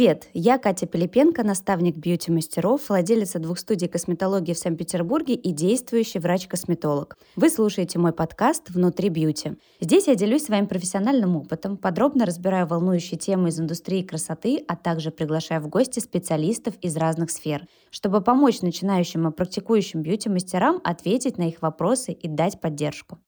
Привет, я Катя Пилипенко, наставник бьюти-мастеров, владелица двух студий косметологии в Санкт-Петербурге и действующий врач-косметолог. Вы слушаете мой подкаст «Внутри бьюти». Здесь я делюсь своим профессиональным опытом, подробно разбираю волнующие темы из индустрии красоты, а также приглашаю в гости специалистов из разных сфер, чтобы помочь начинающим и практикующим бьюти-мастерам ответить на их вопросы и дать поддержку.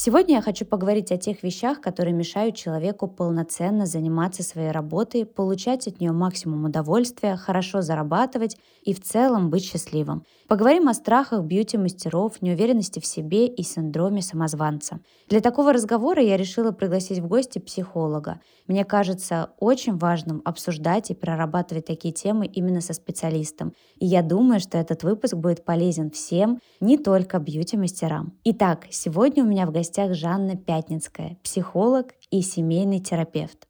Сегодня я хочу поговорить о тех вещах, которые мешают человеку полноценно заниматься своей работой, получать от нее максимум удовольствия, хорошо зарабатывать и в целом быть счастливым. Поговорим о страхах бьюти-мастеров, неуверенности в себе и синдроме самозванца. Для такого разговора я решила пригласить в гости психолога. Мне кажется очень важным обсуждать и прорабатывать такие темы именно со специалистом. И я думаю, что этот выпуск будет полезен всем, не только бьюти-мастерам. Итак, сегодня у меня в гостях Жанна Пятницкая, психолог и семейный терапевт.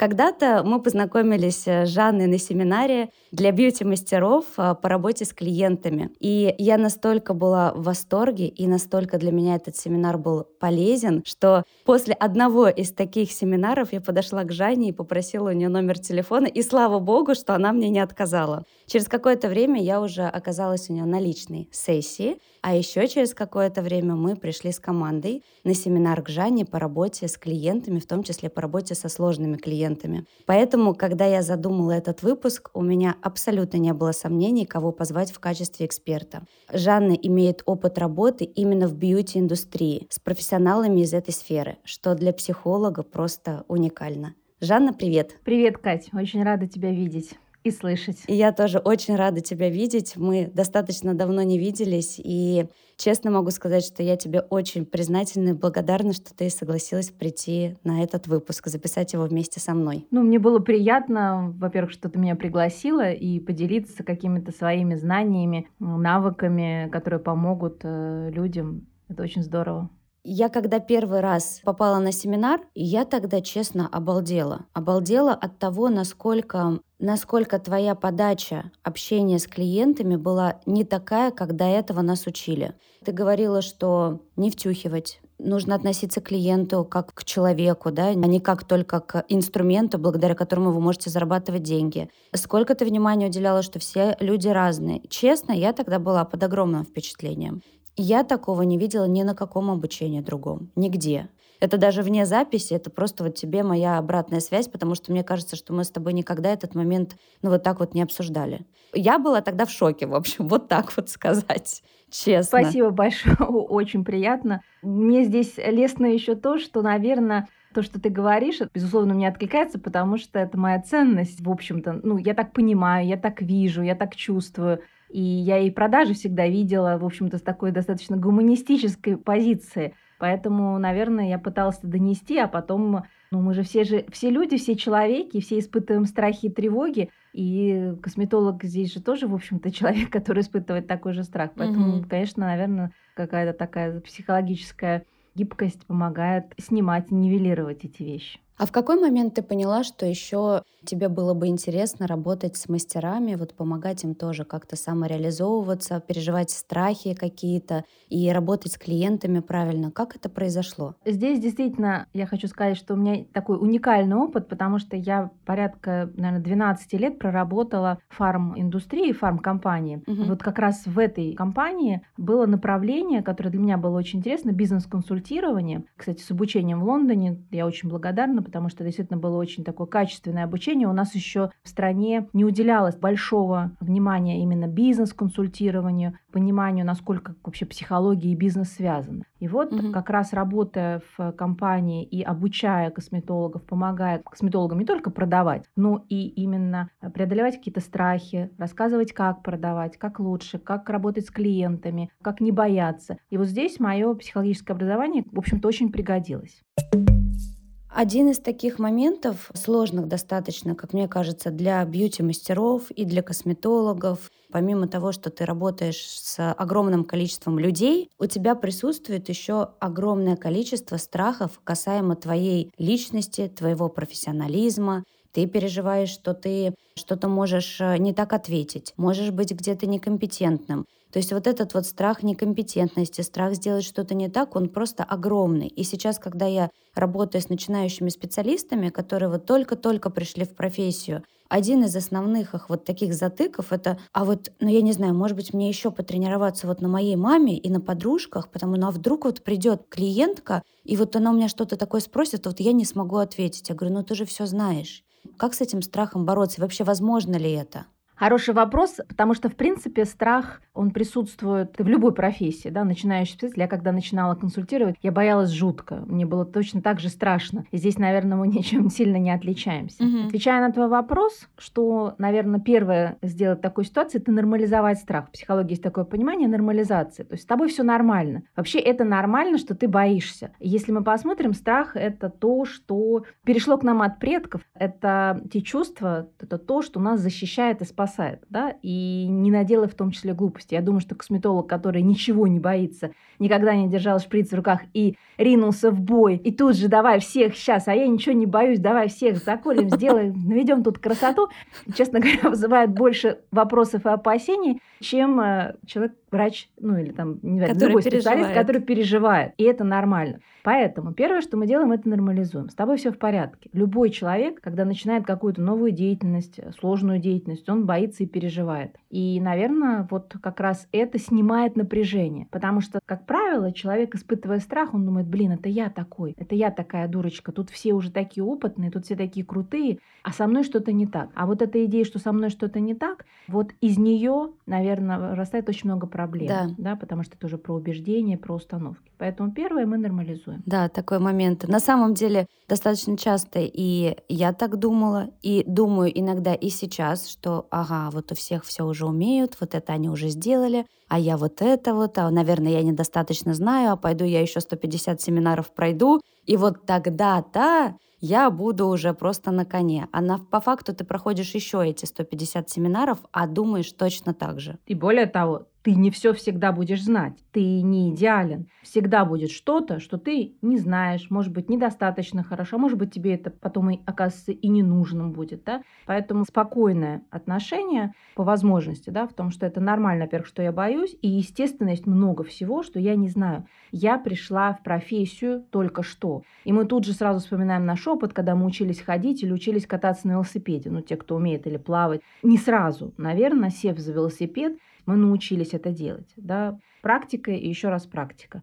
Когда-то мы познакомились с Жанной на семинаре для бьюти-мастеров а, по работе с клиентами. И я настолько была в восторге, и настолько для меня этот семинар был полезен, что после одного из таких семинаров я подошла к Жанне и попросила у нее номер телефона, и слава богу, что она мне не отказала. Через какое-то время я уже оказалась у нее на личной сессии, а еще через какое-то время мы пришли с командой на семинар к Жанне по работе с клиентами, в том числе по работе со сложными клиентами. Поэтому, когда я задумала этот выпуск, у меня абсолютно не было сомнений, кого позвать в качестве эксперта. Жанна имеет опыт работы именно в бьюти-индустрии с профессионалами из этой сферы, что для психолога просто уникально. Жанна, привет. Привет, Кать. Очень рада тебя видеть и слышать. И я тоже очень рада тебя видеть. Мы достаточно давно не виделись, и честно могу сказать, что я тебе очень признательна и благодарна, что ты согласилась прийти на этот выпуск, записать его вместе со мной. Ну, мне было приятно, во-первых, что ты меня пригласила и поделиться какими-то своими знаниями, навыками, которые помогут э, людям. Это очень здорово. Я когда первый раз попала на семинар, я тогда честно обалдела. Обалдела от того, насколько, насколько твоя подача общения с клиентами была не такая, как до этого нас учили. Ты говорила, что не втюхивать, нужно относиться к клиенту как к человеку, да, а не как только к инструменту, благодаря которому вы можете зарабатывать деньги. Сколько ты внимания уделяла, что все люди разные. Честно, я тогда была под огромным впечатлением. Я такого не видела ни на каком обучении другом, нигде. Это даже вне записи, это просто вот тебе моя обратная связь, потому что мне кажется, что мы с тобой никогда этот момент, ну, вот так вот не обсуждали. Я была тогда в шоке, в общем, вот так вот сказать, честно. Спасибо большое, очень приятно. Мне здесь лестно еще то, что, наверное, то, что ты говоришь, безусловно, мне откликается, потому что это моя ценность, в общем-то. Ну, я так понимаю, я так вижу, я так чувствую. И я и продажи всегда видела, в общем-то, с такой достаточно гуманистической позиции. Поэтому, наверное, я пыталась это донести, а потом, ну, мы же все же, все люди, все человеки, все испытываем страхи и тревоги, и косметолог здесь же тоже, в общем-то, человек, который испытывает такой же страх. Поэтому, mm-hmm. конечно, наверное, какая-то такая психологическая гибкость помогает снимать, нивелировать эти вещи. А в какой момент ты поняла, что еще тебе было бы интересно работать с мастерами, вот помогать им тоже как-то самореализовываться, переживать страхи какие-то и работать с клиентами правильно? Как это произошло? Здесь действительно я хочу сказать, что у меня такой уникальный опыт, потому что я порядка, наверное, 12 лет проработала в фарм-индустрии, фарм-компании. Угу. Вот как раз в этой компании было направление, которое для меня было очень интересно, бизнес-консультирование. Кстати, с обучением в Лондоне я очень благодарна, потому что действительно было очень такое качественное обучение. У нас еще в стране не уделялось большого внимания именно бизнес-консультированию, пониманию, насколько вообще психология и бизнес связаны. И вот угу. как раз работая в компании и обучая косметологов, помогая косметологам не только продавать, но и именно преодолевать какие-то страхи, рассказывать, как продавать, как лучше, как работать с клиентами, как не бояться. И вот здесь мое психологическое образование, в общем-то, очень пригодилось. Один из таких моментов, сложных достаточно, как мне кажется, для бьюти-мастеров и для косметологов, помимо того, что ты работаешь с огромным количеством людей, у тебя присутствует еще огромное количество страхов касаемо твоей личности, твоего профессионализма, ты переживаешь, что ты что-то можешь э, не так ответить, можешь быть где-то некомпетентным. То есть вот этот вот страх некомпетентности, страх сделать что-то не так, он просто огромный. И сейчас, когда я работаю с начинающими специалистами, которые вот только-только пришли в профессию, один из основных их вот таких затыков это, а вот, ну я не знаю, может быть мне еще потренироваться вот на моей маме и на подружках, потому ну а вдруг вот придет клиентка, и вот она у меня что-то такое спросит, вот я не смогу ответить. Я говорю, ну ты же все знаешь. Как с этим страхом бороться? Вообще возможно ли это? Хороший вопрос, потому что, в принципе, страх, он присутствует в любой профессии, да, начинающий специалист. Я когда начинала консультировать, я боялась жутко. Мне было точно так же страшно. И здесь, наверное, мы ничем сильно не отличаемся. Угу. Отвечая на твой вопрос, что, наверное, первое сделать в такой ситуации, это нормализовать страх. В психологии есть такое понимание нормализации. То есть с тобой все нормально. Вообще это нормально, что ты боишься. Если мы посмотрим, страх — это то, что перешло к нам от предков. Это те чувства, это то, что нас защищает и спасает спасает, да, и не наделай в том числе глупости. Я думаю, что косметолог, который ничего не боится, никогда не держал шприц в руках и ринулся в бой, и тут же давай всех сейчас, а я ничего не боюсь, давай всех заколем, сделаем, наведем тут красоту, честно говоря, вызывает больше вопросов и опасений, чем э, человек, врач, ну или там, не знаю, другой специалист, который переживает. И это нормально. Поэтому первое, что мы делаем, это нормализуем. С тобой все в порядке. Любой человек, когда начинает какую-то новую деятельность, сложную деятельность, он боится и переживает. И, наверное, вот как раз это снимает напряжение. Потому что, как правило, человек, испытывая страх, он думает, блин, это я такой, это я такая дурочка, тут все уже такие опытные, тут все такие крутые, а со мной что-то не так. А вот эта идея, что со мной что-то не так, вот из нее, наверное, растает очень много проблем. Да. да. Потому что это уже про убеждения, про установки. Поэтому первое мы нормализуем. Да, такой момент. На самом деле достаточно часто и я так думала, и думаю иногда и сейчас, что ага, вот у всех все уже умеют, вот это они уже сделали, а я вот это вот, а, наверное, я недостаточно знаю, а пойду я еще 150 семинаров пройду, и вот тогда-то я буду уже просто на коне. А на, по факту ты проходишь еще эти 150 семинаров, а думаешь точно так же. И более того, ты не все всегда будешь знать, ты не идеален. Всегда будет что-то, что ты не знаешь, может быть, недостаточно хорошо, может быть, тебе это потом и окажется и не нужным будет. Да? Поэтому спокойное отношение по возможности, да, в том, что это нормально, во-первых, что я боюсь, и, естественно, есть много всего, что я не знаю. Я пришла в профессию только что. И мы тут же сразу вспоминаем наш опыт, когда мы учились ходить или учились кататься на велосипеде, ну, те, кто умеет или плавать. Не сразу, наверное, сев за велосипед, мы научились это делать. Да? Практика и еще раз практика.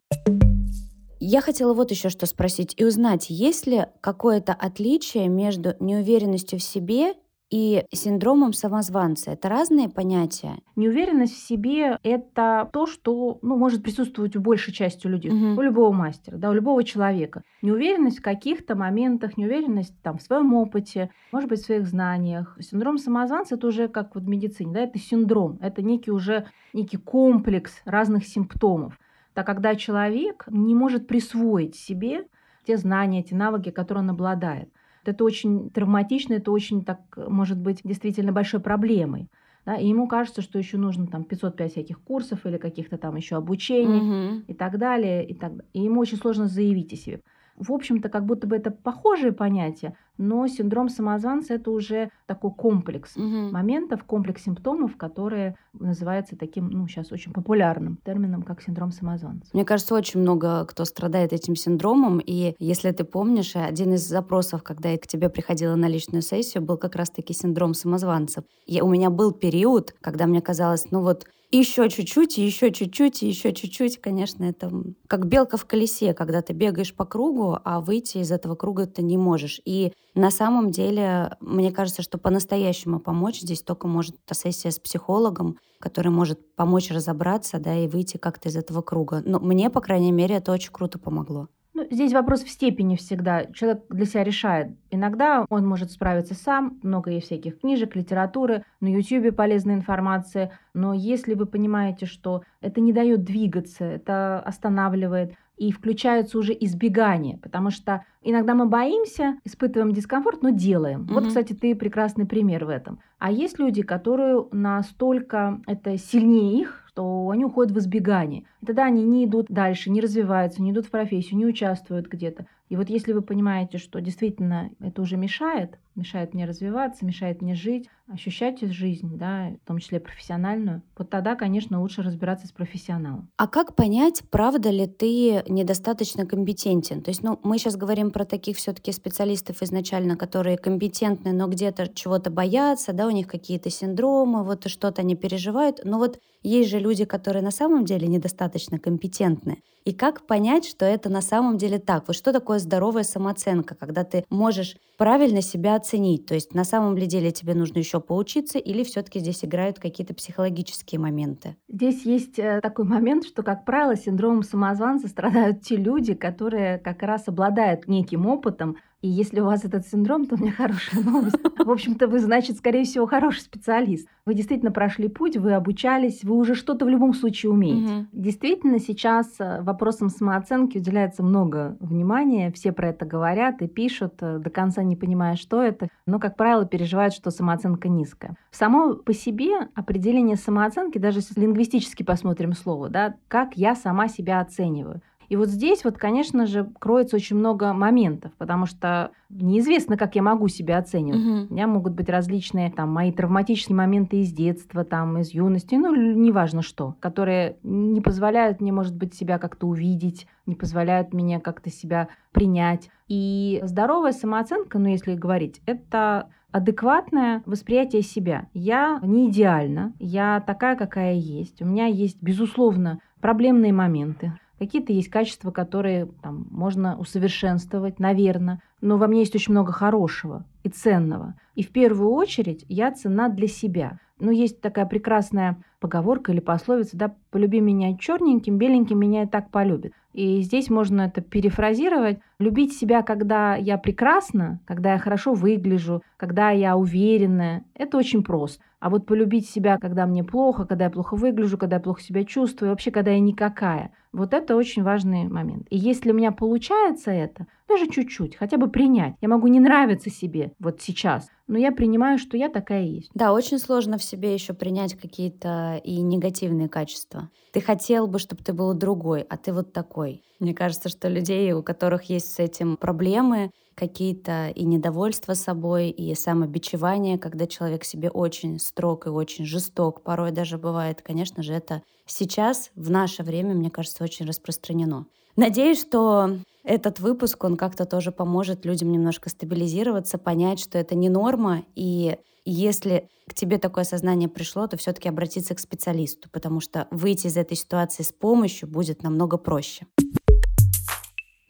Я хотела вот еще что спросить и узнать, есть ли какое-то отличие между неуверенностью в себе и синдромом самозванца. Это разные понятия? Неуверенность в себе — это то, что ну, может присутствовать у большей части людей, угу. у любого мастера, да, у любого человека. Неуверенность в каких-то моментах, неуверенность там, в своем опыте, может быть, в своих знаниях. Синдром самозванца — это уже как вот в медицине, да, это синдром, это некий уже некий комплекс разных симптомов. Так когда человек не может присвоить себе те знания, те навыки, которые он обладает. Это очень травматично, это очень, так, может быть, действительно большой проблемой. Да, и ему кажется, что еще нужно там 505 всяких курсов или каких-то там еще обучений угу. и так далее. И, так, и ему очень сложно заявить о себе в общем-то, как будто бы это похожие понятия, но синдром самозванца это уже такой комплекс угу. моментов, комплекс симптомов, которые называется таким, ну, сейчас очень популярным термином, как синдром самозванца. Мне кажется, очень много кто страдает этим синдромом, и если ты помнишь, один из запросов, когда я к тебе приходила на личную сессию, был как раз-таки синдром самозванца. И у меня был период, когда мне казалось, ну вот еще чуть-чуть, еще чуть-чуть, еще чуть-чуть. Конечно, это как белка в колесе, когда ты бегаешь по кругу, а выйти из этого круга ты не можешь. И на самом деле, мне кажется, что по-настоящему помочь здесь только может эта сессия с психологом, который может помочь разобраться, да, и выйти как-то из этого круга. Но мне, по крайней мере, это очень круто помогло. Ну, здесь вопрос в степени всегда. Человек для себя решает. Иногда он может справиться сам, много есть всяких книжек, литературы, на YouTube полезная информация. Но если вы понимаете, что это не дает двигаться, это останавливает, и включается уже избегание, потому что иногда мы боимся, испытываем дискомфорт, но делаем. Mm-hmm. Вот, кстати, ты прекрасный пример в этом. А есть люди, которые настолько это сильнее их, что они уходят в избегание. И тогда они не идут дальше, не развиваются, не идут в профессию, не участвуют где-то. И вот если вы понимаете, что действительно это уже мешает, мешает мне развиваться, мешает мне жить, ощущать жизнь, да, в том числе профессиональную, вот тогда, конечно, лучше разбираться с профессионалом. А как понять, правда ли ты недостаточно компетентен? То есть, ну, мы сейчас говорим про таких все-таки специалистов изначально, которые компетентны, но где-то чего-то боятся, да, у них какие-то синдромы, вот что-то они переживают. Но вот есть же люди, которые на самом деле недостаточно компетентны. И как понять, что это на самом деле так? Вот что такое здоровая самооценка, когда ты можешь правильно себя оценить? То есть на самом ли деле тебе нужно еще поучиться или все-таки здесь играют какие-то психологические моменты? Здесь есть э, такой момент, что, как правило, синдромом самозванца страдают те люди, которые как раз обладают неким опытом, и если у вас этот синдром, то у меня хорошая новость. В общем-то, вы, значит, скорее всего, хороший специалист. Вы действительно прошли путь, вы обучались, вы уже что-то в любом случае умеете. Угу. Действительно, сейчас э, вопросам самооценки уделяется много внимания. Все про это говорят и пишут, э, до конца не понимая, что это. Но, как правило, переживают, что самооценка низкая. Само по себе определение самооценки, даже если лингвистически посмотрим слово, да, как я сама себя оцениваю. И вот здесь вот, конечно же, кроется очень много моментов, потому что неизвестно, как я могу себя оценивать. Угу. У меня могут быть различные там мои травматические моменты из детства, там из юности, ну неважно что, которые не позволяют мне, может быть, себя как-то увидеть, не позволяют мне как-то себя принять. И здоровая самооценка, ну если говорить, это адекватное восприятие себя. Я не идеальна, я такая, какая есть. У меня есть, безусловно, проблемные моменты. Какие-то есть качества, которые там, можно усовершенствовать, наверное, но во мне есть очень много хорошего и ценного. И в первую очередь я цена для себя. Ну, есть такая прекрасная поговорка или пословица, да, полюби меня черненьким, беленьким меня и так полюбит. И здесь можно это перефразировать. Любить себя, когда я прекрасна, когда я хорошо выгляжу, когда я уверенная, это очень просто. А вот полюбить себя, когда мне плохо, когда я плохо выгляжу, когда я плохо себя чувствую, вообще, когда я никакая, вот это очень важный момент. И если у меня получается это, даже чуть-чуть, хотя бы принять. Я могу не нравиться себе вот сейчас, но я принимаю, что я такая есть. Да, очень сложно в себе еще принять какие-то и негативные качества. Ты хотел бы, чтобы ты был другой, а ты вот такой. Мне кажется, что людей, у которых есть с этим проблемы, какие-то и недовольство собой, и самобичевание, когда человек себе очень строг и очень жесток, порой даже бывает, конечно же, это сейчас, в наше время, мне кажется, очень распространено. Надеюсь, что этот выпуск, он как-то тоже поможет людям немножко стабилизироваться, понять, что это не норма, и если к тебе такое сознание пришло, то все-таки обратиться к специалисту, потому что выйти из этой ситуации с помощью будет намного проще.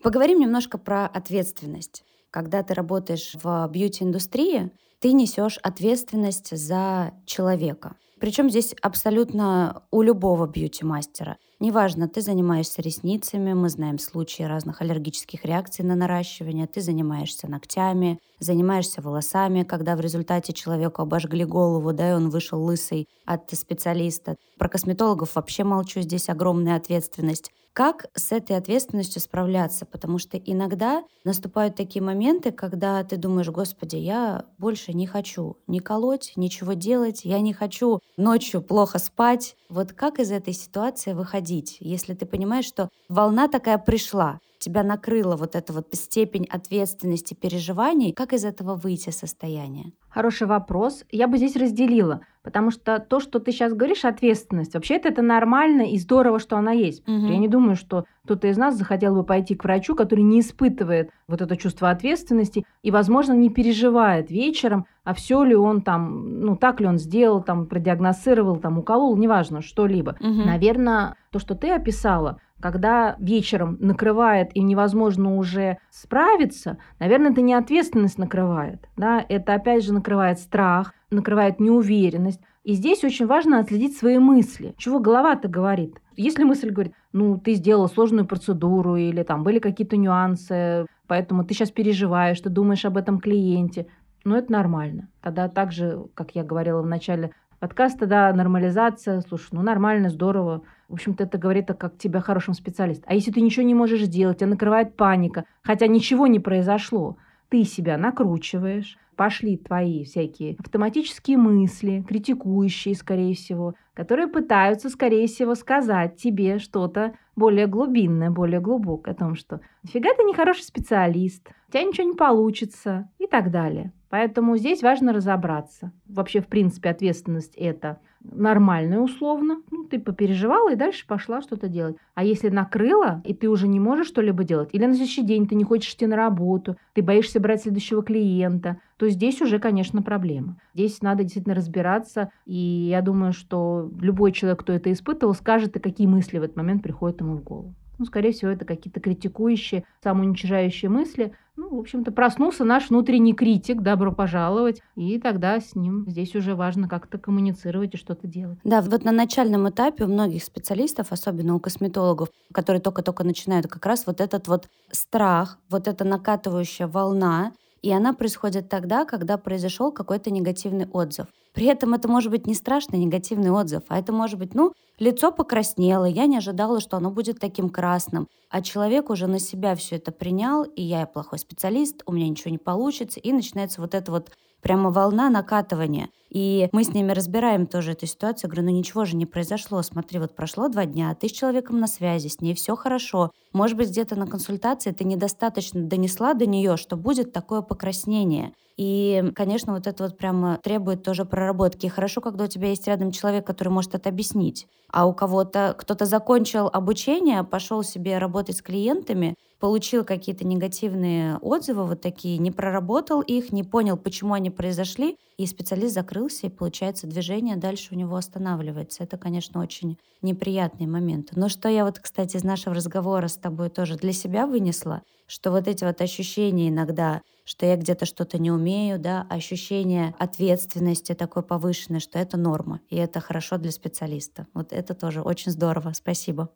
Поговорим немножко про ответственность когда ты работаешь в бьюти-индустрии, ты несешь ответственность за человека. Причем здесь абсолютно у любого бьюти-мастера. Неважно, ты занимаешься ресницами, мы знаем случаи разных аллергических реакций на наращивание, ты занимаешься ногтями, занимаешься волосами, когда в результате человеку обожгли голову, да, и он вышел лысый от специалиста. Про косметологов вообще молчу, здесь огромная ответственность. Как с этой ответственностью справляться? Потому что иногда наступают такие моменты, когда ты думаешь, господи, я больше не хочу ни колоть, ничего делать, я не хочу ночью плохо спать. Вот как из этой ситуации выходить, если ты понимаешь, что волна такая пришла, тебя накрыла вот эта вот степень ответственности, переживаний, как из этого выйти состояние? Хороший вопрос. Я бы здесь разделила, потому что то, что ты сейчас говоришь, ответственность, вообще-то это нормально и здорово, что она есть. Угу. Я не думаю, что кто-то из нас захотел бы пойти к врачу, который не испытывает вот это чувство ответственности и, возможно, не переживает вечером, а все ли он там, ну так ли он сделал, там продиагностировал, там уколол, неважно, что-либо. Угу. Наверное, то, что ты описала, когда вечером накрывает и невозможно уже справиться, наверное, это не ответственность накрывает, да, это опять же накрывает страх, накрывает неуверенность. И здесь очень важно отследить свои мысли. Чего голова-то говорит? Если мысль говорит, ну, ты сделала сложную процедуру или там были какие-то нюансы, поэтому ты сейчас переживаешь, ты думаешь об этом клиенте, ну, это нормально. Тогда так же, как я говорила в начале подкаста, да, нормализация, слушай, ну, нормально, здорово, в общем-то, это говорит как тебя хорошим специалист. А если ты ничего не можешь сделать, тебя накрывает паника, хотя ничего не произошло, ты себя накручиваешь, пошли твои всякие автоматические мысли, критикующие, скорее всего, которые пытаются, скорее всего, сказать тебе что-то более глубинное, более глубокое, о том, что «Нифига ты не хороший специалист, у тебя ничего не получится» и так далее. Поэтому здесь важно разобраться. Вообще, в принципе, ответственность это нормальная условно. Ну, ты попереживала и дальше пошла что-то делать. А если накрыла, и ты уже не можешь что-либо делать, или на следующий день ты не хочешь идти на работу, ты боишься брать следующего клиента, то здесь уже, конечно, проблема. Здесь надо действительно разбираться, и я думаю, что любой человек, кто это испытывал, скажет, и какие мысли в этот момент приходят ему в голову. Ну, скорее всего, это какие-то критикующие, самоуничижающие мысли. Ну, в общем-то, проснулся наш внутренний критик, добро пожаловать, и тогда с ним здесь уже важно как-то коммуницировать и что-то делать. Да, вот на начальном этапе у многих специалистов, особенно у косметологов, которые только-только начинают, как раз вот этот вот страх, вот эта накатывающая волна, и она происходит тогда, когда произошел какой-то негативный отзыв. При этом это может быть не страшный негативный отзыв, а это может быть, ну, лицо покраснело, я не ожидала, что оно будет таким красным, а человек уже на себя все это принял, и я плохой специалист, у меня ничего не получится, и начинается вот это вот прямо волна накатывания. И мы с ними разбираем тоже эту ситуацию. Говорю, ну ничего же не произошло. Смотри, вот прошло два дня, ты с человеком на связи, с ней все хорошо. Может быть, где-то на консультации ты недостаточно донесла до нее, что будет такое покраснение. И, конечно, вот это вот прямо требует тоже проработки. Хорошо, когда у тебя есть рядом человек, который может это объяснить. А у кого-то кто-то закончил обучение, пошел себе работать с клиентами, получил какие-то негативные отзывы вот такие, не проработал их, не понял, почему они произошли, и специалист закрылся, и, получается, движение дальше у него останавливается. Это, конечно, очень неприятные моменты. Но что я вот, кстати, из нашего разговора с тобой тоже для себя вынесла, что вот эти вот ощущения иногда, что я где-то что-то не умею, да, ощущение ответственности такой повышенной, что это норма, и это хорошо для специалиста. Вот это тоже очень здорово. Спасибо.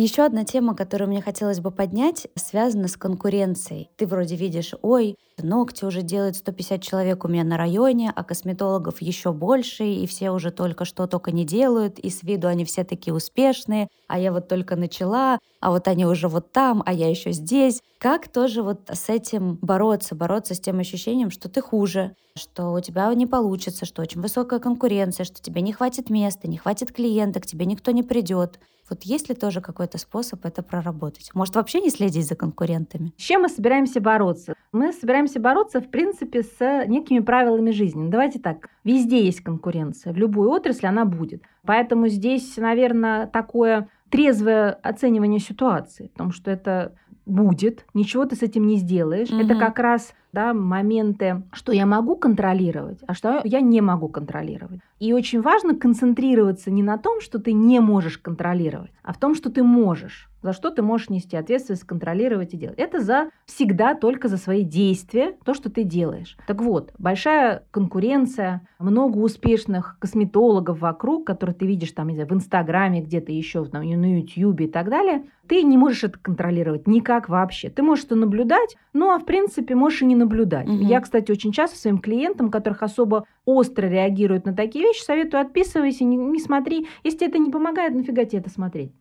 Еще одна тема, которую мне хотелось бы поднять, связана с конкуренцией. Ты вроде видишь, ой, ногти уже делают 150 человек у меня на районе, а косметологов еще больше, и все уже только что только не делают, и с виду они все такие успешные, а я вот только начала, а вот они уже вот там, а я еще здесь. Как тоже вот с этим бороться, бороться с тем ощущением, что ты хуже, что у тебя не получится, что очень высокая конкуренция, что тебе не хватит места, не хватит клиента, к тебе никто не придет. Вот есть ли тоже какой-то способ это проработать? Может, вообще не следить за конкурентами? С чем мы собираемся бороться? Мы собираемся бороться, в принципе, с некими правилами жизни. Ну, давайте так, везде есть конкуренция, в любой отрасли она будет. Поэтому здесь, наверное, такое трезвое оценивание ситуации, потому что это будет, ничего ты с этим не сделаешь. Угу. Это как раз да, моменты, что я могу контролировать, а что я не могу контролировать. И очень важно концентрироваться не на том, что ты не можешь контролировать, а в том, что ты можешь. За что ты можешь нести ответственность, контролировать и делать. Это за всегда только за свои действия, то, что ты делаешь. Так вот, большая конкуренция, много успешных косметологов вокруг, которые ты видишь там, не знаю, в Инстаграме, где-то еще, там, на Ютьюбе и так далее, ты не можешь это контролировать никак вообще. Ты можешь это наблюдать, ну а в принципе можешь и не наблюдать. Угу. Я, кстати, очень часто своим клиентам, которых особо остро реагируют на такие вещи, советую отписывайся, не, не смотри. Если это не помогает, нафига тебе это смотреть?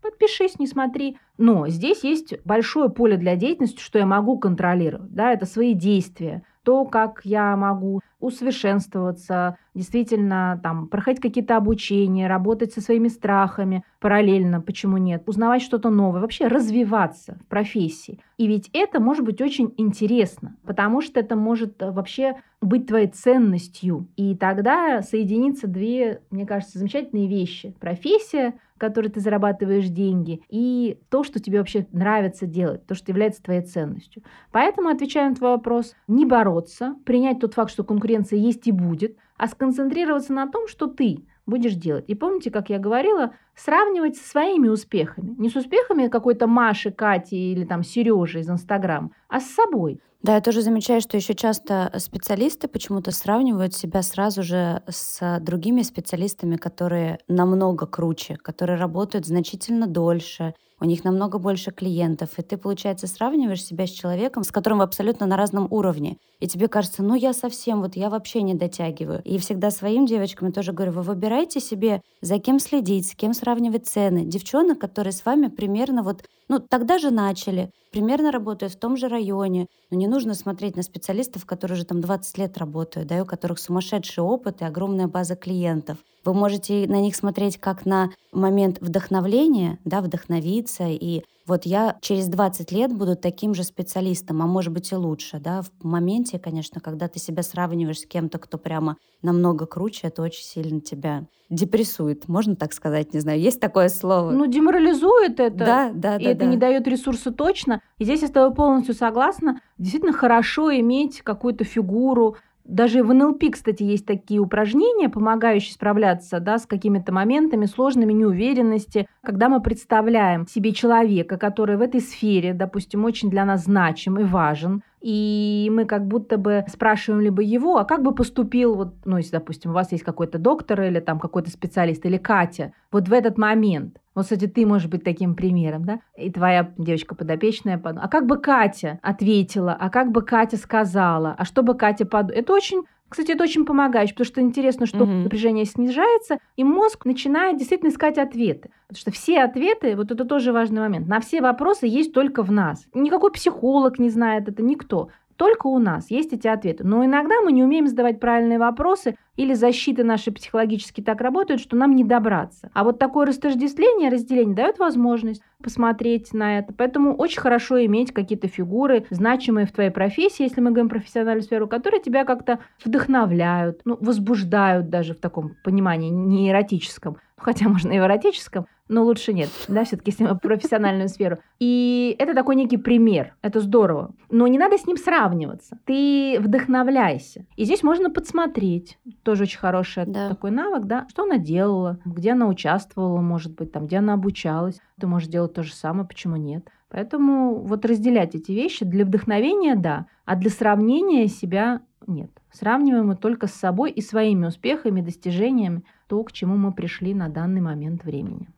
Подпишись, не смотри. Но здесь есть большое поле для деятельности, что я могу контролировать. Да, это свои действия, то, как я могу усовершенствоваться, действительно там проходить какие-то обучения, работать со своими страхами параллельно, почему нет, узнавать что-то новое, вообще развиваться в профессии. И ведь это может быть очень интересно, потому что это может э, вообще быть твоей ценностью. И тогда соединится две, мне кажется, замечательные вещи. Профессия, которой ты зарабатываешь деньги, и то, что тебе вообще нравится делать, то, что является твоей ценностью. Поэтому, отвечая на твой вопрос, не бороться, принять тот факт, что конкуренция есть и будет, а сконцентрироваться на том, что ты будешь делать. И помните, как я говорила, сравнивать со своими успехами. Не с успехами какой-то Маши, Кати или там Сережи из Инстаграм, а с собой. Да, я тоже замечаю, что еще часто специалисты почему-то сравнивают себя сразу же с другими специалистами, которые намного круче, которые работают значительно дольше, у них намного больше клиентов, и ты, получается, сравниваешь себя с человеком, с которым вы абсолютно на разном уровне. И тебе кажется, ну я совсем, вот я вообще не дотягиваю. И всегда своим девочкам я тоже говорю, вы выбирайте себе, за кем следить, с кем сравнивать цены. Девчонок, которые с вами примерно вот, ну тогда же начали, примерно работают в том же районе. Но не нужно смотреть на специалистов, которые уже там 20 лет работают, да, и у которых сумасшедший опыт и огромная база клиентов. Вы можете на них смотреть как на момент вдохновления, да, вдохновиться и вот я через 20 лет буду таким же специалистом, а может быть и лучше, да, в моменте, конечно, когда ты себя сравниваешь с кем-то, кто прямо намного круче, это очень сильно тебя депрессует, можно так сказать, не знаю, есть такое слово? Ну, деморализует это. Да, да, и да. это да. не дает ресурса точно. И здесь я с тобой полностью согласна. Действительно хорошо иметь какую-то фигуру, даже в НЛП, кстати, есть такие упражнения, помогающие справляться да, с какими-то моментами сложными неуверенности, когда мы представляем себе человека, который в этой сфере, допустим, очень для нас значим и важен, и мы как будто бы спрашиваем либо его, а как бы поступил, вот, ну, если, допустим, у вас есть какой-то доктор или там какой-то специалист, или Катя, вот в этот момент, вот, кстати, ты можешь быть таким примером, да, и твоя девочка подопечная, а как бы Катя ответила, а как бы Катя сказала, а что бы Катя подумала, это очень кстати, это очень помогает, потому что интересно, что mm-hmm. напряжение снижается, и мозг начинает действительно искать ответы. Потому что все ответы, вот это тоже важный момент, на все вопросы есть только в нас. Никакой психолог не знает это, никто. Только у нас есть эти ответы. Но иногда мы не умеем задавать правильные вопросы, или защиты наши психологически так работают, что нам не добраться. А вот такое растождествление, разделение дает возможность посмотреть на это. Поэтому очень хорошо иметь какие-то фигуры, значимые в твоей профессии, если мы говорим про профессиональную сферу, которые тебя как-то вдохновляют, ну, возбуждают даже в таком понимании не эротическом, хотя можно и в эротическом, но лучше нет, да, все-таки если мы профессиональную сферу. И это такой некий пример, это здорово. Но не надо с ним сравниваться. Ты вдохновляйся. И здесь можно подсмотреть, тоже очень хороший да. такой навык, да, что она делала, где она участвовала, может быть, там, где она обучалась. Ты можешь делать то же самое, почему нет. Поэтому вот разделять эти вещи для вдохновения, да, а для сравнения себя нет. Сравниваем мы только с собой и своими успехами, достижениями, то, к чему мы пришли на данный момент времени.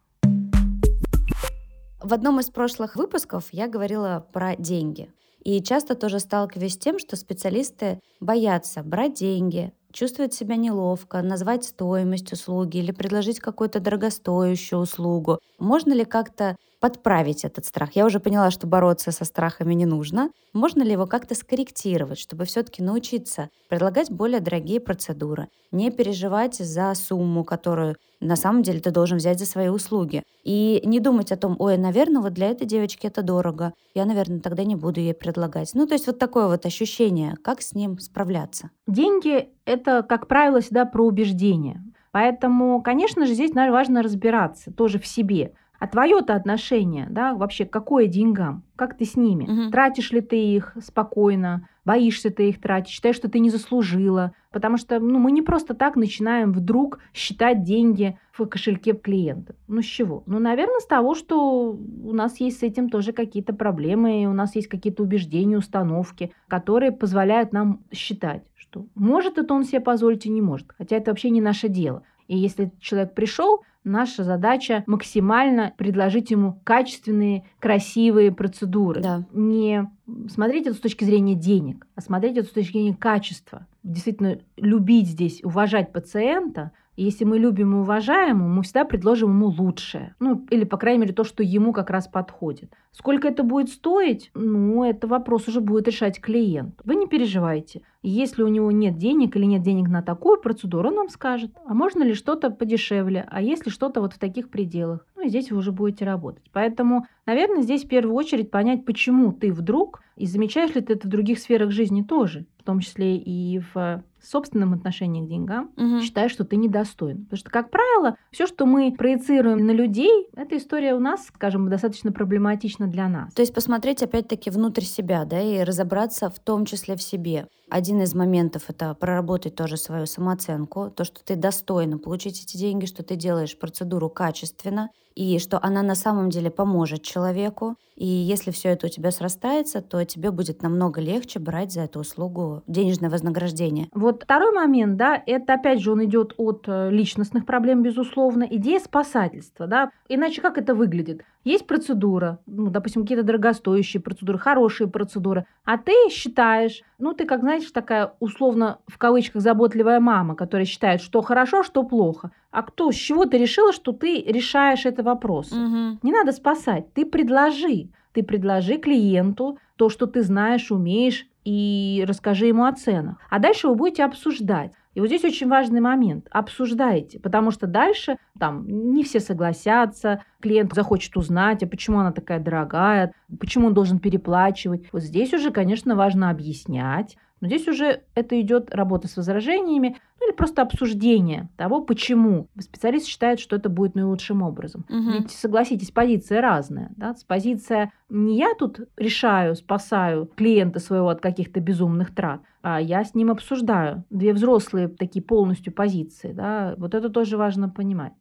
В одном из прошлых выпусков я говорила про деньги. И часто тоже сталкиваюсь с тем, что специалисты боятся брать деньги, чувствуют себя неловко, назвать стоимость услуги или предложить какую-то дорогостоящую услугу. Можно ли как-то подправить этот страх? Я уже поняла, что бороться со страхами не нужно. Можно ли его как-то скорректировать, чтобы все-таки научиться предлагать более дорогие процедуры, не переживать за сумму, которую на самом деле ты должен взять за свои услуги, и не думать о том, ой, наверное, вот для этой девочки это дорого, я, наверное, тогда не буду ей предлагать. Ну, то есть вот такое вот ощущение, как с ним справляться. Деньги — это, как правило, всегда про убеждение. Поэтому, конечно же, здесь важно разбираться тоже в себе. А твое-то отношение, да, вообще какое деньгам? Как ты с ними? Угу. Тратишь ли ты их спокойно? Боишься ты их тратить? Считаешь, что ты не заслужила? Потому что ну, мы не просто так начинаем вдруг считать деньги в кошельке клиента. Ну с чего? Ну, наверное, с того, что у нас есть с этим тоже какие-то проблемы, и у нас есть какие-то убеждения, установки, которые позволяют нам считать, что может это он себе позволить и не может. Хотя это вообще не наше дело. И если человек пришел, наша задача максимально предложить ему качественные, красивые процедуры. Да. Не смотреть это с точки зрения денег, а смотреть это с точки зрения качества. Действительно, любить здесь, уважать пациента – если мы любим и уважаем мы всегда предложим ему лучшее. Ну, или, по крайней мере, то, что ему как раз подходит. Сколько это будет стоить? Ну, это вопрос уже будет решать клиент. Вы не переживайте. Если у него нет денег или нет денег на такую процедуру, он вам скажет, а можно ли что-то подешевле, а если что-то вот в таких пределах. И здесь вы уже будете работать. Поэтому, наверное, здесь в первую очередь понять, почему ты вдруг, и замечаешь ли ты это в других сферах жизни тоже, в том числе и в собственном отношении к деньгам, угу. считаешь, что ты недостоин. Потому что, как правило, все, что мы проецируем на людей, эта история у нас, скажем, достаточно проблематична для нас. То есть посмотреть опять-таки внутрь себя, да, и разобраться в том числе в себе. Один из моментов — это проработать тоже свою самооценку, то, что ты достойна получить эти деньги, что ты делаешь процедуру качественно, и что она на самом деле поможет человеку. И если все это у тебя срастается, то тебе будет намного легче брать за эту услугу денежное вознаграждение. Вот второй момент, да, это опять же он идет от э, личностных проблем, безусловно, идея спасательства, да. Иначе как это выглядит? Есть процедура, ну, допустим, какие-то дорогостоящие процедуры, хорошие процедуры, а ты считаешь, ну, ты, как знаешь, такая условно в кавычках заботливая мама, которая считает, что хорошо, что плохо. А кто, с чего ты решила, что ты решаешь этот вопрос? Угу. Не надо спасать, ты предложи. Ты предложи клиенту то, что ты знаешь, умеешь, и расскажи ему о ценах. А дальше вы будете обсуждать. И вот здесь очень важный момент. Обсуждайте, потому что дальше там не все согласятся, клиент захочет узнать, а почему она такая дорогая, почему он должен переплачивать. Вот здесь уже, конечно, важно объяснять, но здесь уже это идет работа с возражениями, ну или просто обсуждение того, почему специалист считает, что это будет наилучшим образом. Угу. Ведь согласитесь, позиция разная. Да? Позиция не я тут решаю, спасаю клиента своего от каких-то безумных трат, а я с ним обсуждаю. Две взрослые такие полностью позиции. Да? Вот это тоже важно понимать.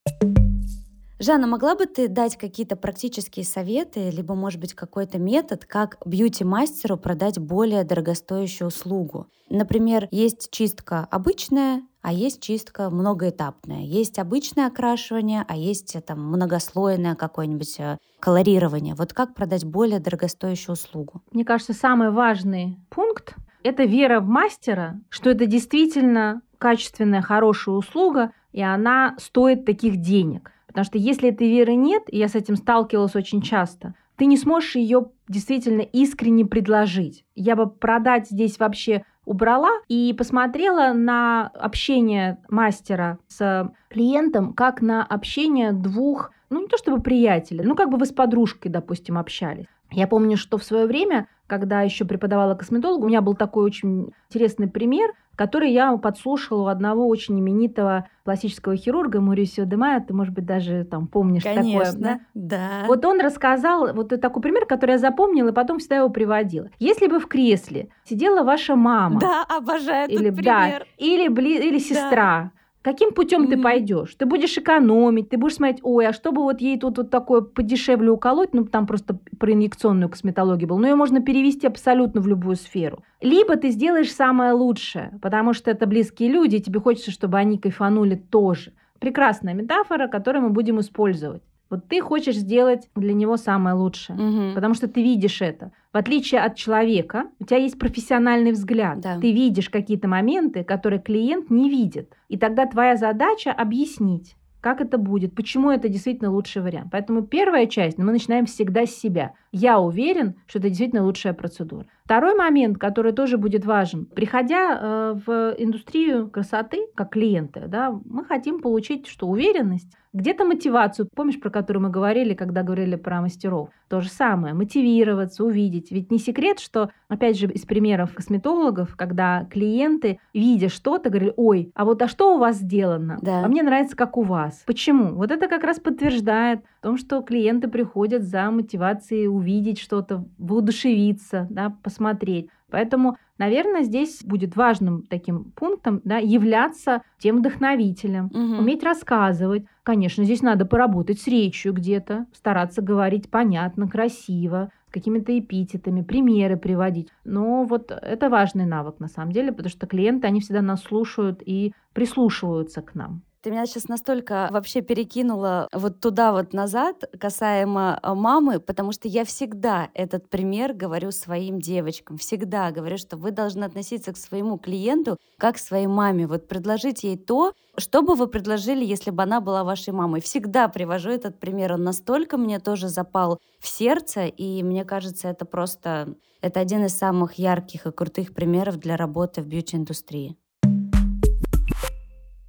Жанна, могла бы ты дать какие-то практические советы, либо, может быть, какой-то метод, как бьюти-мастеру продать более дорогостоящую услугу? Например, есть чистка обычная, а есть чистка многоэтапная. Есть обычное окрашивание, а есть там многослойное какое-нибудь э, колорирование. Вот как продать более дорогостоящую услугу? Мне кажется, самый важный пункт — это вера в мастера, что это действительно качественная, хорошая услуга, и она стоит таких денег. Потому что если этой веры нет, и я с этим сталкивалась очень часто, ты не сможешь ее действительно искренне предложить. Я бы продать здесь вообще убрала и посмотрела на общение мастера с клиентом как на общение двух, ну не то чтобы приятелей, ну как бы вы с подружкой, допустим, общались. Я помню, что в свое время, когда еще преподавала косметологу, у меня был такой очень интересный пример, который я подслушала у одного очень именитого пластического хирурга Мурисио Демая. Ты, может быть, даже там помнишь Конечно, такое. Да? да. Вот он рассказал вот такой пример, который я запомнила, и потом всегда его приводила. Если бы в кресле сидела ваша мама. Да, обожаю или, этот пример. Да, или, или сестра. Да Каким путем mm-hmm. ты пойдешь? Ты будешь экономить, ты будешь смотреть, ой, а чтобы вот ей тут вот такое подешевле уколоть, ну там просто про инъекционную косметологию был, но ее можно перевести абсолютно в любую сферу. Либо ты сделаешь самое лучшее, потому что это близкие люди, и тебе хочется, чтобы они кайфанули тоже. Прекрасная метафора, которую мы будем использовать. Вот ты хочешь сделать для него самое лучшее, угу. потому что ты видишь это. В отличие от человека, у тебя есть профессиональный взгляд. Да. Ты видишь какие-то моменты, которые клиент не видит. И тогда твоя задача объяснить, как это будет, почему это действительно лучший вариант. Поэтому первая часть, мы начинаем всегда с себя. Я уверен, что это действительно лучшая процедура. Второй момент, который тоже будет важен. Приходя э, в индустрию красоты, как клиенты, да, мы хотим получить что? Уверенность, где-то мотивацию. Помнишь, про которую мы говорили, когда говорили про мастеров? То же самое. Мотивироваться, увидеть. Ведь не секрет, что, опять же, из примеров косметологов, когда клиенты, видя что-то, говорили, ой, а вот а что у вас сделано? Да. А мне нравится, как у вас. Почему? Вот это как раз подтверждает о том, что клиенты приходят за мотивацией увидеть что-то, воодушевиться, да, посмотреть. Поэтому, наверное, здесь будет важным таким пунктом да, являться тем вдохновителем, угу. уметь рассказывать. Конечно, здесь надо поработать с речью где-то, стараться говорить понятно, красиво, какими-то эпитетами, примеры приводить. Но вот это важный навык на самом деле, потому что клиенты, они всегда нас слушают и прислушиваются к нам. Ты меня сейчас настолько вообще перекинула вот туда вот назад касаемо а, мамы, потому что я всегда этот пример говорю своим девочкам. Всегда говорю, что вы должны относиться к своему клиенту как к своей маме. Вот предложить ей то, что бы вы предложили, если бы она была вашей мамой. Всегда привожу этот пример. Он настолько мне тоже запал в сердце, и мне кажется, это просто... Это один из самых ярких и крутых примеров для работы в бьюти-индустрии.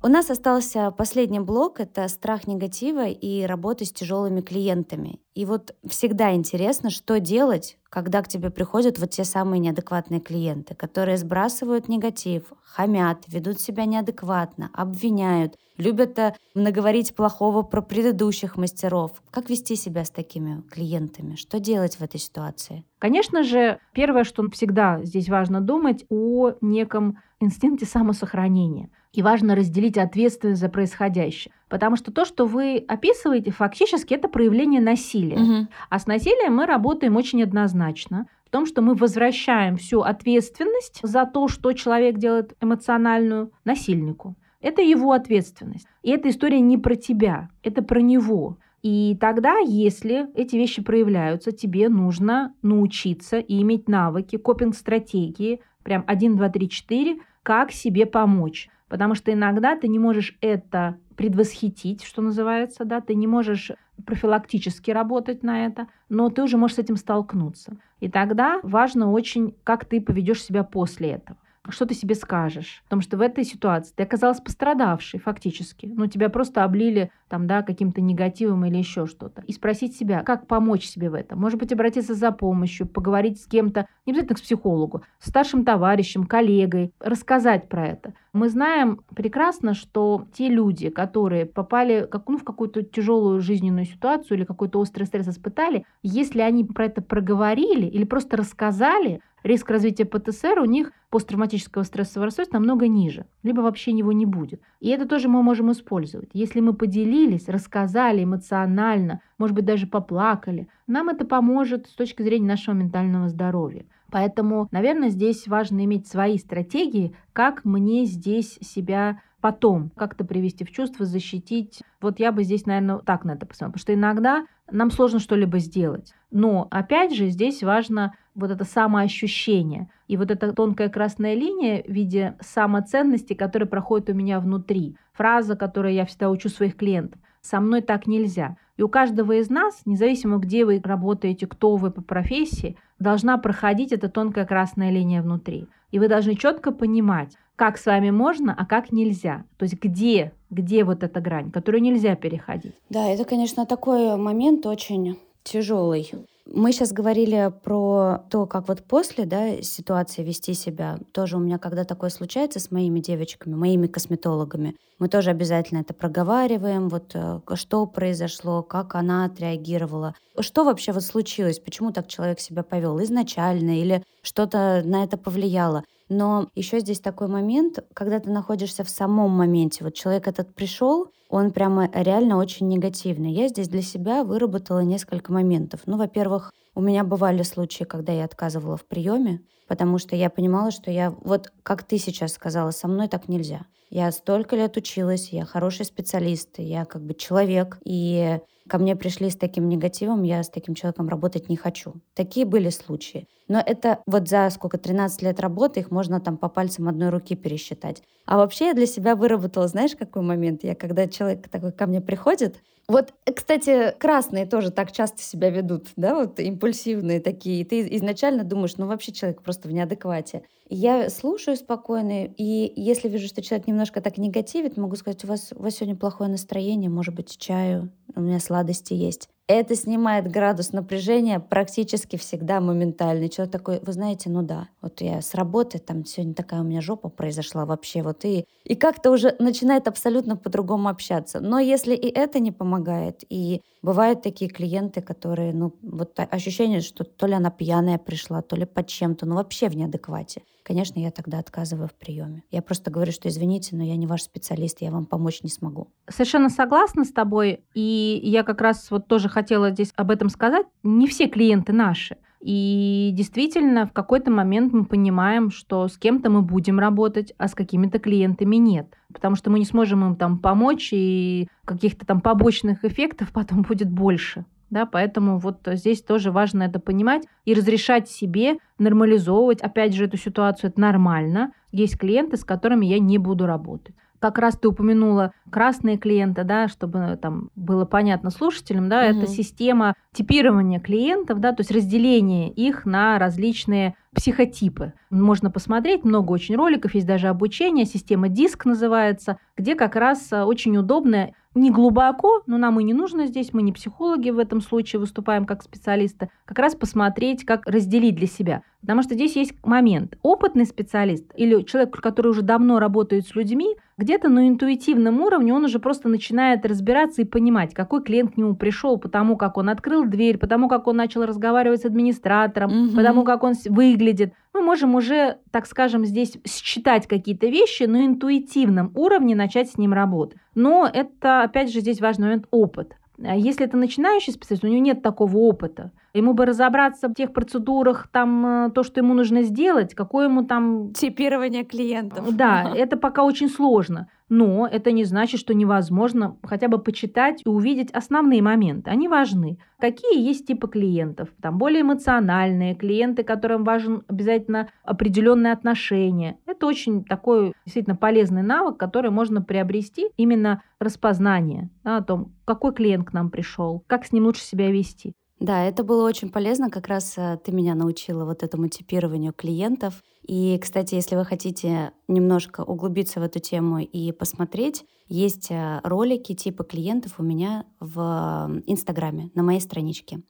У нас остался последний блок — это страх негатива и работа с тяжелыми клиентами. И вот всегда интересно, что делать, когда к тебе приходят вот те самые неадекватные клиенты, которые сбрасывают негатив, хамят, ведут себя неадекватно, обвиняют, любят э, наговорить плохого про предыдущих мастеров. Как вести себя с такими клиентами? Что делать в этой ситуации? Конечно же, первое, что всегда здесь важно думать о неком инстинкте самосохранения. И важно разделить ответственность за происходящее. Потому что то, что вы описываете, фактически это проявление насилия. Угу. А с насилием мы работаем очень однозначно. В том, что мы возвращаем всю ответственность за то, что человек делает эмоциональную, насильнику. Это его ответственность. И эта история не про тебя, это про него. И тогда, если эти вещи проявляются, тебе нужно научиться и иметь навыки, копинг-стратегии, прям 1, 2, 3, 4, как себе помочь. Потому что иногда ты не можешь это предвосхитить, что называется, да, ты не можешь профилактически работать на это, но ты уже можешь с этим столкнуться. И тогда важно очень, как ты поведешь себя после этого. Что ты себе скажешь? Потому что в этой ситуации ты оказалась пострадавшей фактически. Ну, тебя просто облили там, да, каким-то негативом или еще что-то. И спросить себя, как помочь себе в этом. Может быть, обратиться за помощью, поговорить с кем-то, не обязательно к психологу, старшим товарищем, коллегой, рассказать про это. Мы знаем прекрасно, что те люди, которые попали как, ну, в какую-то тяжелую жизненную ситуацию или какой-то острый стресс испытали, если они про это проговорили или просто рассказали, риск развития ПТСР у них посттравматического стрессового расстройства намного ниже, либо вообще него не будет. И это тоже мы можем использовать. Если мы поделились, рассказали эмоционально, может быть, даже поплакали, нам это поможет с точки зрения нашего ментального здоровья. Поэтому, наверное, здесь важно иметь свои стратегии, как мне здесь себя потом как-то привести в чувство, защитить. Вот я бы здесь, наверное, так на это посмотрела. Потому что иногда нам сложно что-либо сделать. Но, опять же, здесь важно вот это самоощущение. И вот эта тонкая красная линия в виде самоценности, которая проходит у меня внутри. Фраза, которую я всегда учу своих клиентов. «Со мной так нельзя». И у каждого из нас, независимо, где вы работаете, кто вы по профессии, должна проходить эта тонкая красная линия внутри. И вы должны четко понимать, как с вами можно, а как нельзя. То есть где, где вот эта грань, которую нельзя переходить. Да, это, конечно, такой момент очень тяжелый. Мы сейчас говорили про то, как вот после да, ситуации вести себя. Тоже у меня, когда такое случается с моими девочками, моими косметологами, мы тоже обязательно это проговариваем, вот э, что произошло, как она отреагировала, что вообще вот случилось, почему так человек себя повел изначально или что-то на это повлияло. Но еще здесь такой момент, когда ты находишься в самом моменте. Вот человек этот пришел, он прямо реально очень негативный. Я здесь для себя выработала несколько моментов. Ну, во-первых, у меня бывали случаи, когда я отказывала в приеме, потому что я понимала, что я, вот как ты сейчас сказала, со мной так нельзя. Я столько лет училась, я хороший специалист, я как бы человек, и ко мне пришли с таким негативом, я с таким человеком работать не хочу. Такие были случаи. Но это вот за сколько, 13 лет работы, их можно там по пальцам одной руки пересчитать. А вообще я для себя выработала, знаешь, какой момент? Я когда человек такой ко мне приходит, вот, кстати, красные тоже так часто себя ведут, да, вот импульсивные такие. Ты изначально думаешь, ну вообще человек просто в неадеквате. Я слушаю спокойно, и если вижу, что человек немножко так негативит, могу сказать, у вас, у вас сегодня плохое настроение, может быть, чаю, у меня сладости есть. Это снимает градус напряжения практически всегда моментально. Человек такой, вы знаете, ну да, вот я с работы, там сегодня такая у меня жопа произошла вообще, вот и, и как-то уже начинает абсолютно по-другому общаться. Но если и это не помогает, и бывают такие клиенты, которые, ну, вот ощущение, что то ли она пьяная пришла, то ли под чем-то, ну вообще в неадеквате. Конечно, я тогда отказываю в приеме. Я просто говорю, что извините, но я не ваш специалист, я вам помочь не смогу. Совершенно согласна с тобой, и я как раз вот тоже хотела здесь об этом сказать. Не все клиенты наши. И действительно, в какой-то момент мы понимаем, что с кем-то мы будем работать, а с какими-то клиентами нет. Потому что мы не сможем им там помочь, и каких-то там побочных эффектов потом будет больше. Да, поэтому вот здесь тоже важно это понимать и разрешать себе нормализовывать, опять же, эту ситуацию. Это нормально. Есть клиенты, с которыми я не буду работать как раз ты упомянула красные клиенты, да, чтобы там было понятно слушателям, да, угу. это система типирования клиентов, да, то есть разделение их на различные психотипы. Можно посмотреть, много очень роликов, есть даже обучение, система диск называется, где как раз э, очень удобно не глубоко, но нам и не нужно здесь, мы не психологи в этом случае выступаем как специалисты, как раз посмотреть, как разделить для себя. Потому что здесь есть момент. Опытный специалист или человек, который уже давно работает с людьми, где-то на интуитивном уровне он уже просто начинает разбираться и понимать, какой клиент к нему пришел, потому как он открыл дверь, потому как он начал разговаривать с администратором, угу. потому как он выглядит. Мы можем уже, так скажем, здесь считать какие-то вещи на интуитивном уровне начать с ним работать. Но это, опять же, здесь важный момент опыт. А если это начинающий специалист, у него нет такого опыта. Ему бы разобраться в тех процедурах, там, э, то, что ему нужно сделать, какое ему там... Типирование клиентов. Да, это пока очень сложно. Но это не значит, что невозможно хотя бы почитать и увидеть основные моменты. Они важны. Какие есть типы клиентов? Там более эмоциональные клиенты, которым важен обязательно определенное отношение. Это очень такой действительно полезный навык, который можно приобрести именно распознание да, о том, какой клиент к нам пришел, как с ним лучше себя вести. Да, это было очень полезно. Как раз э, ты меня научила вот этому типированию клиентов. И, кстати, если вы хотите немножко углубиться в эту тему и посмотреть, есть э, ролики типа клиентов у меня в Инстаграме, на моей страничке.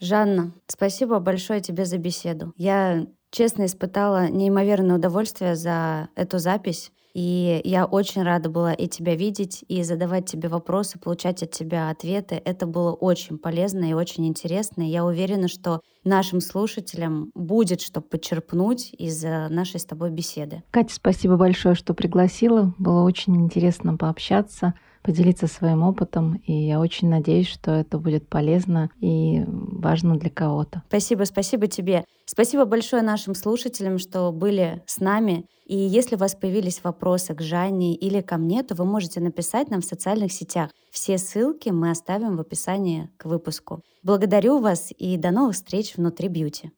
Жанна, спасибо большое тебе за беседу. Я честно испытала неимоверное удовольствие за эту запись. И я очень рада была и тебя видеть, и задавать тебе вопросы, получать от тебя ответы. Это было очень полезно и очень интересно. И я уверена, что нашим слушателям будет что почерпнуть из нашей с тобой беседы. Катя, спасибо большое, что пригласила. Было очень интересно пообщаться поделиться своим опытом, и я очень надеюсь, что это будет полезно и важно для кого-то. Спасибо, спасибо тебе. Спасибо большое нашим слушателям, что были с нами. И если у вас появились вопросы к Жанне или ко мне, то вы можете написать нам в социальных сетях. Все ссылки мы оставим в описании к выпуску. Благодарю вас и до новых встреч внутри бьюти.